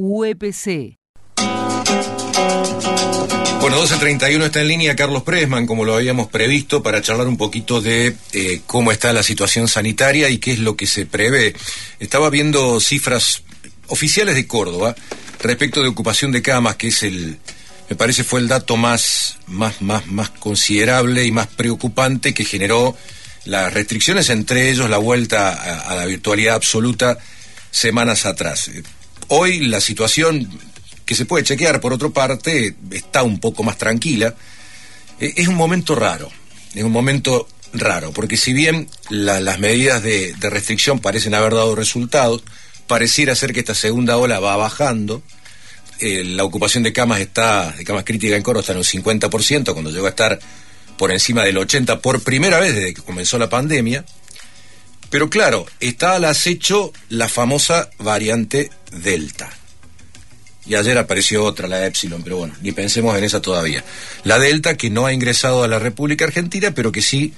UEPC. Bueno, 12.31 está en línea Carlos Presman, como lo habíamos previsto, para charlar un poquito de eh, cómo está la situación sanitaria y qué es lo que se prevé. Estaba viendo cifras oficiales de Córdoba respecto de ocupación de camas, que es el, me parece fue el dato más, más, más, más considerable y más preocupante que generó las restricciones, entre ellos la vuelta a, a la virtualidad absoluta semanas atrás. Hoy la situación que se puede chequear, por otra parte, está un poco más tranquila. Eh, es un momento raro, es un momento raro, porque si bien las medidas de, restricción parecen haber dado resultados, pareciera ser que esta segunda ola va bajando. Eh, la ocupación de camas está, de camas críticas en Córdoba está en un 50%, cuando llegó a estar por encima del 80% por primera vez desde que comenzó la pandemia. Pero claro, está al acecho la famosa variante Delta y ayer apareció otra, la Epsilon, pero bueno, ni pensemos en esa todavía. La Delta, que no ha ingresado a la República Argentina, pero que sí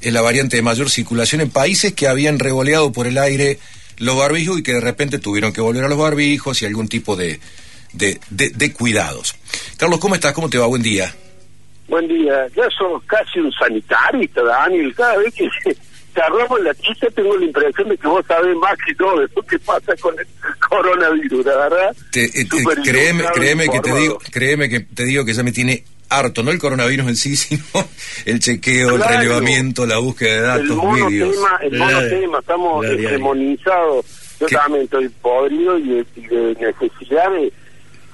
es la variante de mayor circulación en países que habían revoleado por el aire los barbijos y que de repente tuvieron que volver a los barbijos y algún tipo de, de, de, cuidados. Carlos, ¿cómo estás? ¿Cómo te va? Buen día. Buen día. Ya sos casi un sanitarista, Daniel. Cada vez que cerramos la chiste tengo la impresión de que vos sabés más que todo de lo que pasa con el coronavirus, la verdad. Eh, créeme, créeme que te digo, créeme que te digo que ya me tiene harto, no el coronavirus en sí, sino el chequeo, el relevamiento, la búsqueda de datos, el monotema, El monotema, estamos hegemonizados. Yo también estoy podrido y de, necesidad de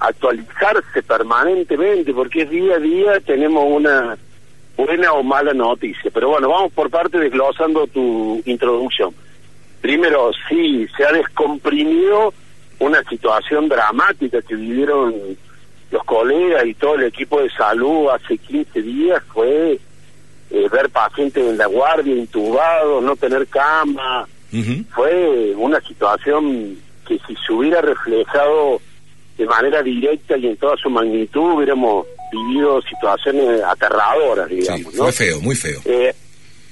actualizarse permanentemente, porque es día a día tenemos una buena o mala noticia. Pero bueno, vamos por parte desglosando tu introducción. Primero, sí, se ha descomprimido una situación dramática que vivieron los colegas y todo el equipo de salud hace 15 días, fue eh, ver pacientes en la guardia, intubados, no tener cama. Fue una situación que si se hubiera reflejado de manera directa y en toda su magnitud, hubiéramos vivido situaciones aterradoras, digamos. Sí, fue feo, muy feo. Eh,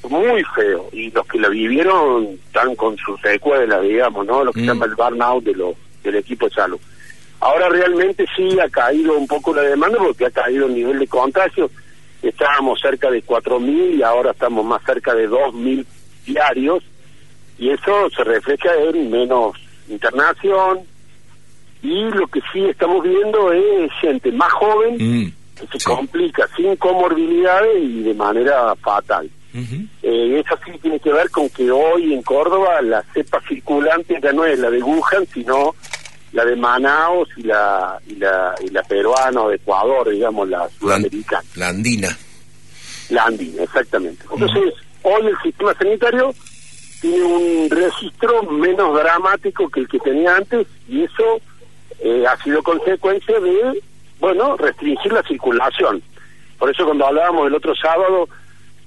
muy feo. Y los que la vivieron están con sus secuelas, digamos, ¿no? Lo que se mm. llama el burnout de lo, del equipo de salud. Ahora realmente sí ha caído un poco la demanda porque ha caído el nivel de contagio. Estábamos cerca de 4.000 y ahora estamos más cerca de 2.000 diarios. Y eso se refleja en menos internación. Y lo que sí estamos viendo es gente más joven, mm se complica sin comorbilidades y de manera fatal. eh, eso sí tiene que ver con que hoy en Córdoba la cepa circulante ya no es la de Wuhan, sino la de Manaus y la y la, y la peruana o de Ecuador, digamos, la sudamericana. La andina. La andina, exactamente. Entonces, hoy el sistema sanitario tiene un registro menos dramático que el que tenía antes y eso eh, ha sido consecuencia de bueno, restringir la circulación. Por eso cuando hablábamos el otro sábado,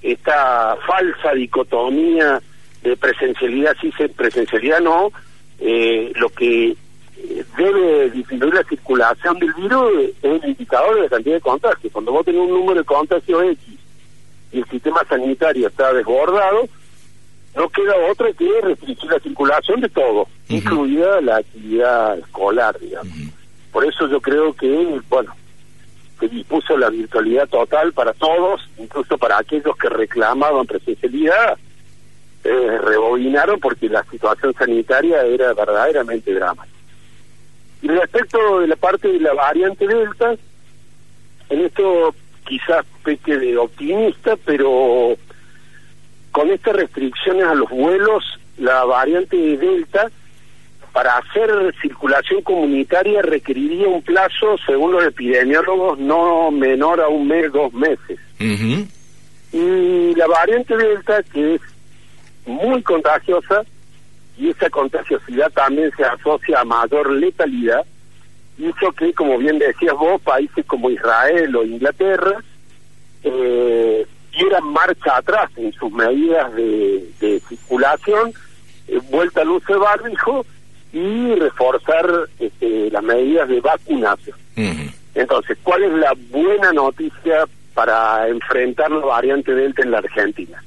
esta falsa dicotomía de presencialidad sí, presencialidad no, eh, lo que eh, debe disminuir la circulación del virus es el indicador de la cantidad de contagios. Cuando vos tenés un número de contagios X y el sistema sanitario está desbordado, no queda otra que restringir la circulación de todo, incluida la actividad escolar, digamos. Por eso yo creo que, bueno, se dispuso la virtualidad total para todos, incluso para aquellos que reclamaban presencialidad, eh, rebobinaron porque la situación sanitaria era verdaderamente dramática. Y respecto de la parte de la variante Delta, en esto quizás peque de optimista, pero con estas restricciones a los vuelos, la variante Delta para hacer circulación comunitaria requeriría un plazo, según los epidemiólogos, no menor a un mes, dos meses. Y la variante Delta, que es muy contagiosa, y esa contagiosidad también se asocia a mayor letalidad, hizo que, como bien decías vos, países como Israel o Inglaterra eh, dieran marcha atrás en sus medidas de, circulación, eh, vuelta al uso de barbijo, y reforzar este, las medidas de vacunación. Entonces, ¿cuál es la buena noticia para enfrentar la variante Delta en la Argentina?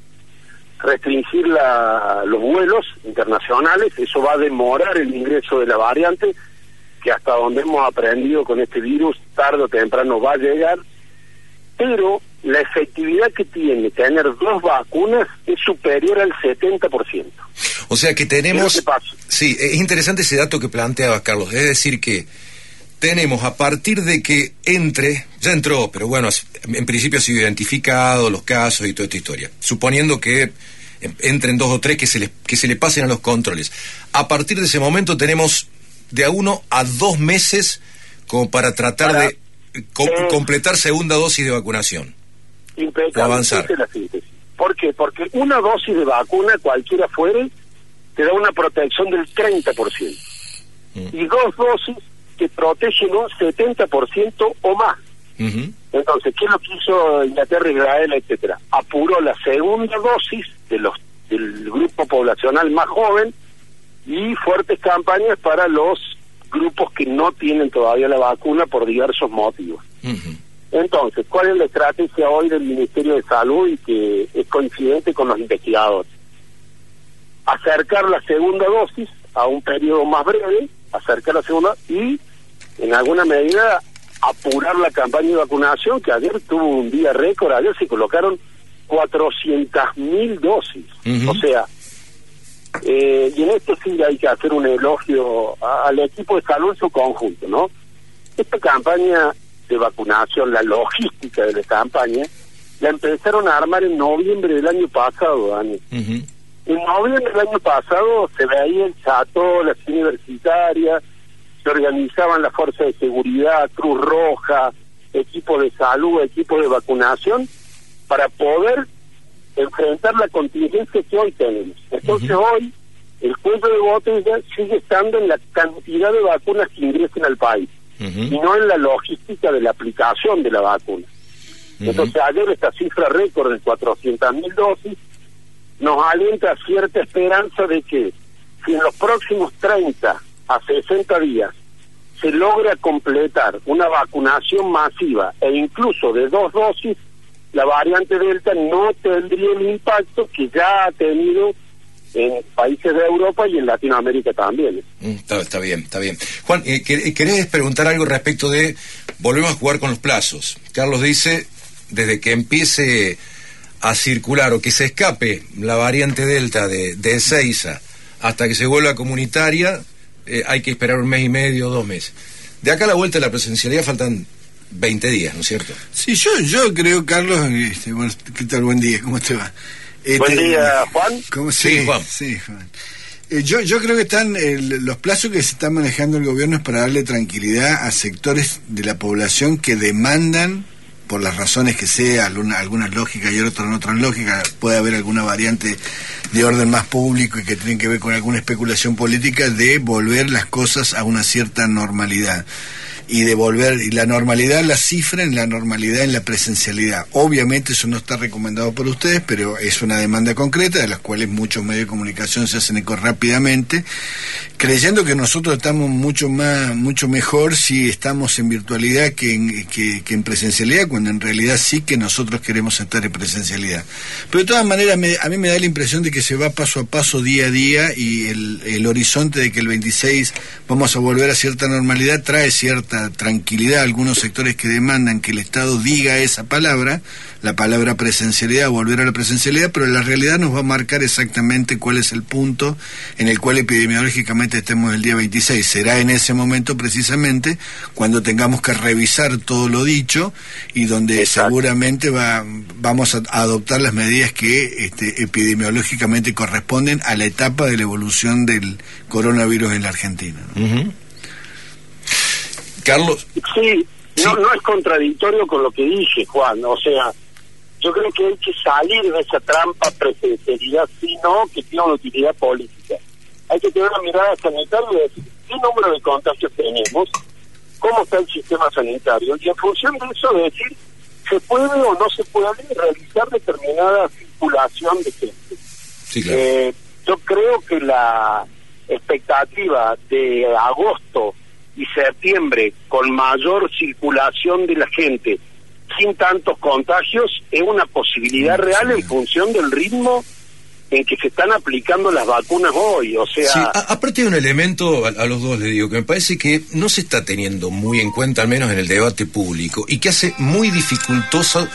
Restringir la, los vuelos internacionales, eso va a demorar el ingreso de la variante, que hasta donde hemos aprendido con este virus, tarde o temprano va a llegar, pero la efectividad que tiene tener dos vacunas es superior al 70%. O sea que tenemos... Sí, es interesante ese dato que planteaba Carlos, es decir que tenemos a partir de que entre, ya entró, pero bueno, en principio ha sido identificado los casos y toda esta historia, suponiendo que entren dos o tres que se, les, que se le pasen a los controles. A partir de ese momento tenemos de a uno a dos meses como para tratar de completar segunda dosis de vacunación. Impecable. Avanzar. la. ¿Por qué? Porque una dosis de vacuna, cualquiera fuere, te da una protección del 30%. Mm. Y dos dosis que protegen un 70% o más. Entonces, ¿qué es lo que hizo Inglaterra, Israel, etcétera? Apuró la segunda dosis de los del grupo poblacional más joven y fuertes campañas para los grupos que no tienen todavía la vacuna por diversos motivos. Entonces, ¿cuál es la estrategia hoy del Ministerio de Salud y que es coincidente con los investigadores? Acercar la segunda dosis a un periodo más breve, acercar la segunda y, en alguna medida, apurar la campaña de vacunación, que ayer tuvo un día récord, ayer se colocaron 400.000 mil dosis. O sea, eh, y en esto sí hay que hacer un elogio al equipo de salud en su conjunto, ¿no? Esta campaña de vacunación, la logística de la campaña, la empezaron a armar en noviembre del año pasado, Dani. En noviembre del año pasado se veía el chato, las universitarias, se organizaban las fuerzas de seguridad, Cruz Roja, equipo de salud, equipo de vacunación, para poder enfrentar la contingencia que hoy tenemos. Entonces hoy el cuello de botella sigue estando en la cantidad de vacunas que ingresen al país y no en la logística de la aplicación de la vacuna. Entonces ayer esta cifra récord de 400 mil dosis nos alienta cierta esperanza de que si en los próximos 30 a 60 días se logra completar una vacunación masiva e incluso de dos dosis, la variante Delta no tendría el impacto que ya ha tenido en países de Europa y en Latinoamérica también. Mm, está, bien, está bien. Juan, eh, ¿querés preguntar algo respecto de, volvemos a jugar con los plazos? Carlos dice, desde que empiece a circular o que se escape la variante Delta de, de hasta que se vuelva comunitaria, eh, hay que esperar un mes y medio, dos meses. De acá a la vuelta de la presencialidad faltan 20 días, ¿no es cierto? Sí, yo, yo creo, Carlos, este, bueno, ¿qué tal? Buen día, ¿cómo te va? Buen este, día, Juan. ¿Cómo sí, Juan. Sí, Juan. Eh, yo, yo creo que están los plazos que se está manejando el gobierno es para darle tranquilidad a sectores de la población que demandan por las razones que sea, algunas lógicas y otras no tan lógicas, puede haber alguna variante de orden más público y que tiene que ver con alguna especulación política, de volver las cosas a una cierta normalidad y devolver y la normalidad la cifra en la normalidad en la presencialidad. Obviamente eso no está recomendado por ustedes, pero es una demanda concreta de las cuales muchos medios de comunicación se hacen eco rápidamente, creyendo que nosotros estamos mucho más mucho mejor si estamos en virtualidad que en, que, en presencialidad, cuando en realidad sí que nosotros queremos estar en presencialidad. Pero de todas maneras a mí me da la impresión de que se va paso a paso día a día y el, el horizonte de que el 26 vamos a volver a cierta normalidad trae cierta tranquilidad algunos sectores que demandan que el Estado diga esa palabra, la palabra presencialidad, volver a la presencialidad, pero la realidad nos va a marcar exactamente cuál es el punto en el cual epidemiológicamente estemos el día 26. Será en ese momento precisamente cuando tengamos que revisar todo lo dicho y donde seguramente va, vamos a adoptar las medidas que este, epidemiológicamente corresponden a la etapa de la evolución del coronavirus en la Argentina. Carlos. Sí, No, no es contradictorio con lo que dije, Juan. O sea, yo creo que hay que salir de esa trampa presencialidad, sino que tiene una utilidad política. Hay que tener una mirada sanitaria y decir qué número de contagios tenemos, cómo está el sistema sanitario, y en función de eso decir se puede o no se puede realizar determinada circulación de gente. eh, yo creo que la expectativa de agosto y septiembre con mayor circulación de la gente sin tantos contagios es una posibilidad real en función del ritmo en que se están aplicando las vacunas hoy, o sea... Sí, aparte de un elemento, a, los dos le digo, que me parece que no se está teniendo muy en cuenta, al menos en el debate público, y que hace muy dificultoso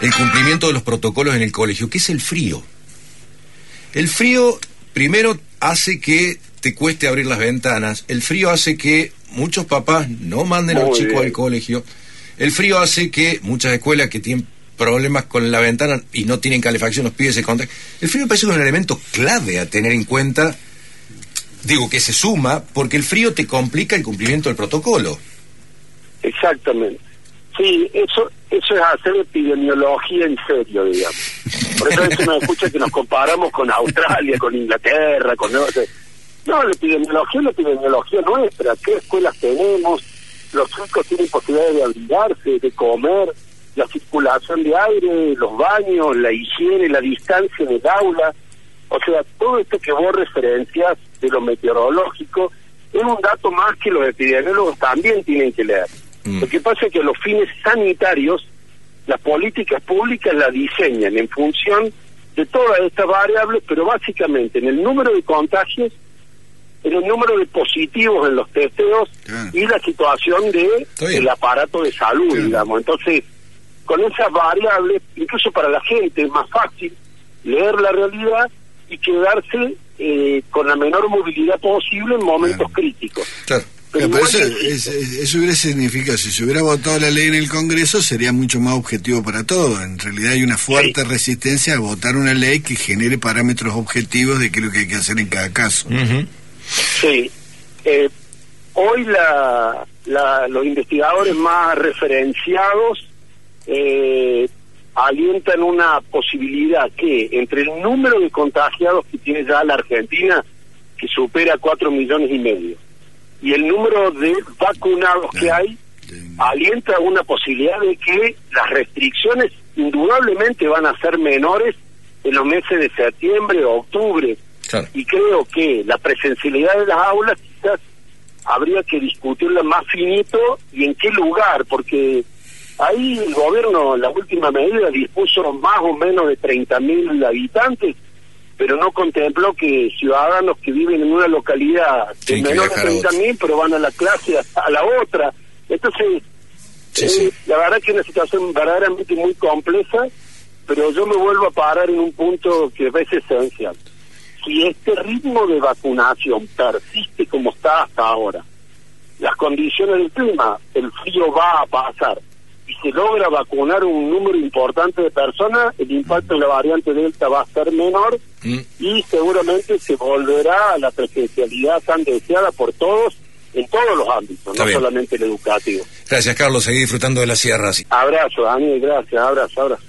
el cumplimiento de los protocolos en el colegio, que es el frío. El frío, primero, hace que te cueste abrir las ventanas, el frío hace que muchos papás no manden a los chicos al colegio, el frío hace que muchas escuelas que tienen problemas con la ventana y no tienen calefacción, los pibes se contagian. El frío me parece que es un elemento clave a tener en cuenta, digo que se suma, porque el frío te complica el cumplimiento del protocolo. Exactamente. Sí, eso eso es hacer epidemiología en serio, digamos. Por eso a veces nos escucha que nos comparamos con Australia, con Inglaterra, con... No, la epidemiología es la epidemiología nuestra. ¿Qué escuelas tenemos? Los chicos tienen posibilidad de abrigarse, de comer, la circulación de aire, los baños, la higiene, la distancia en el aula. O sea, todo esto que vos referencias de lo meteorológico es un dato más que los epidemiólogos también tienen que leer. Mm. Lo que pasa es que los fines sanitarios, las políticas públicas las diseñan en función de todas estas variables, pero básicamente en el número de contagios, en el número de positivos en los testeos y la situación de el aparato de salud, digamos. Entonces, con esas variables, incluso para la gente es más fácil leer la realidad y quedarse eh, con la menor movilidad posible en momentos críticos. Claro. Pero eso, eso hubiera significado, si se hubiera votado la ley en el Congreso, sería mucho más objetivo para todos. En realidad hay una fuerte resistencia a votar una ley que genere parámetros objetivos de qué es lo que hay que hacer en cada caso. Sí. Eh, hoy la, los investigadores más referenciados eh, alientan una posibilidad que entre el número de contagiados que tiene ya la Argentina, que supera cuatro millones y medio, y el número de vacunados que hay, alienta una posibilidad de que las restricciones indudablemente van a ser menores en los meses de septiembre o Y creo que la presencialidad de las aulas quizás habría que discutirla más finito y en qué lugar, porque Ahí el gobierno, la última medida, dispuso más o menos de 30.000 habitantes, pero no contempló que ciudadanos que viven en una localidad de menos de 30.000, pero van a la clase a, la otra. Entonces, eh, la verdad que es una situación verdaderamente muy compleja, pero yo me vuelvo a parar en un punto que es esencial. Si este ritmo de vacunación persiste como está hasta ahora, las condiciones del clima, el frío va a pasar, y se logra vacunar un número importante de personas, el impacto de la variante Delta va a ser menor mm. y seguramente se volverá a la presencialidad tan deseada por todos en todos los ámbitos, no solamente el educativo. Gracias, Carlos. Seguí disfrutando de las sierras. Abrazo, Daniel, gracias. Abrazo, abrazo.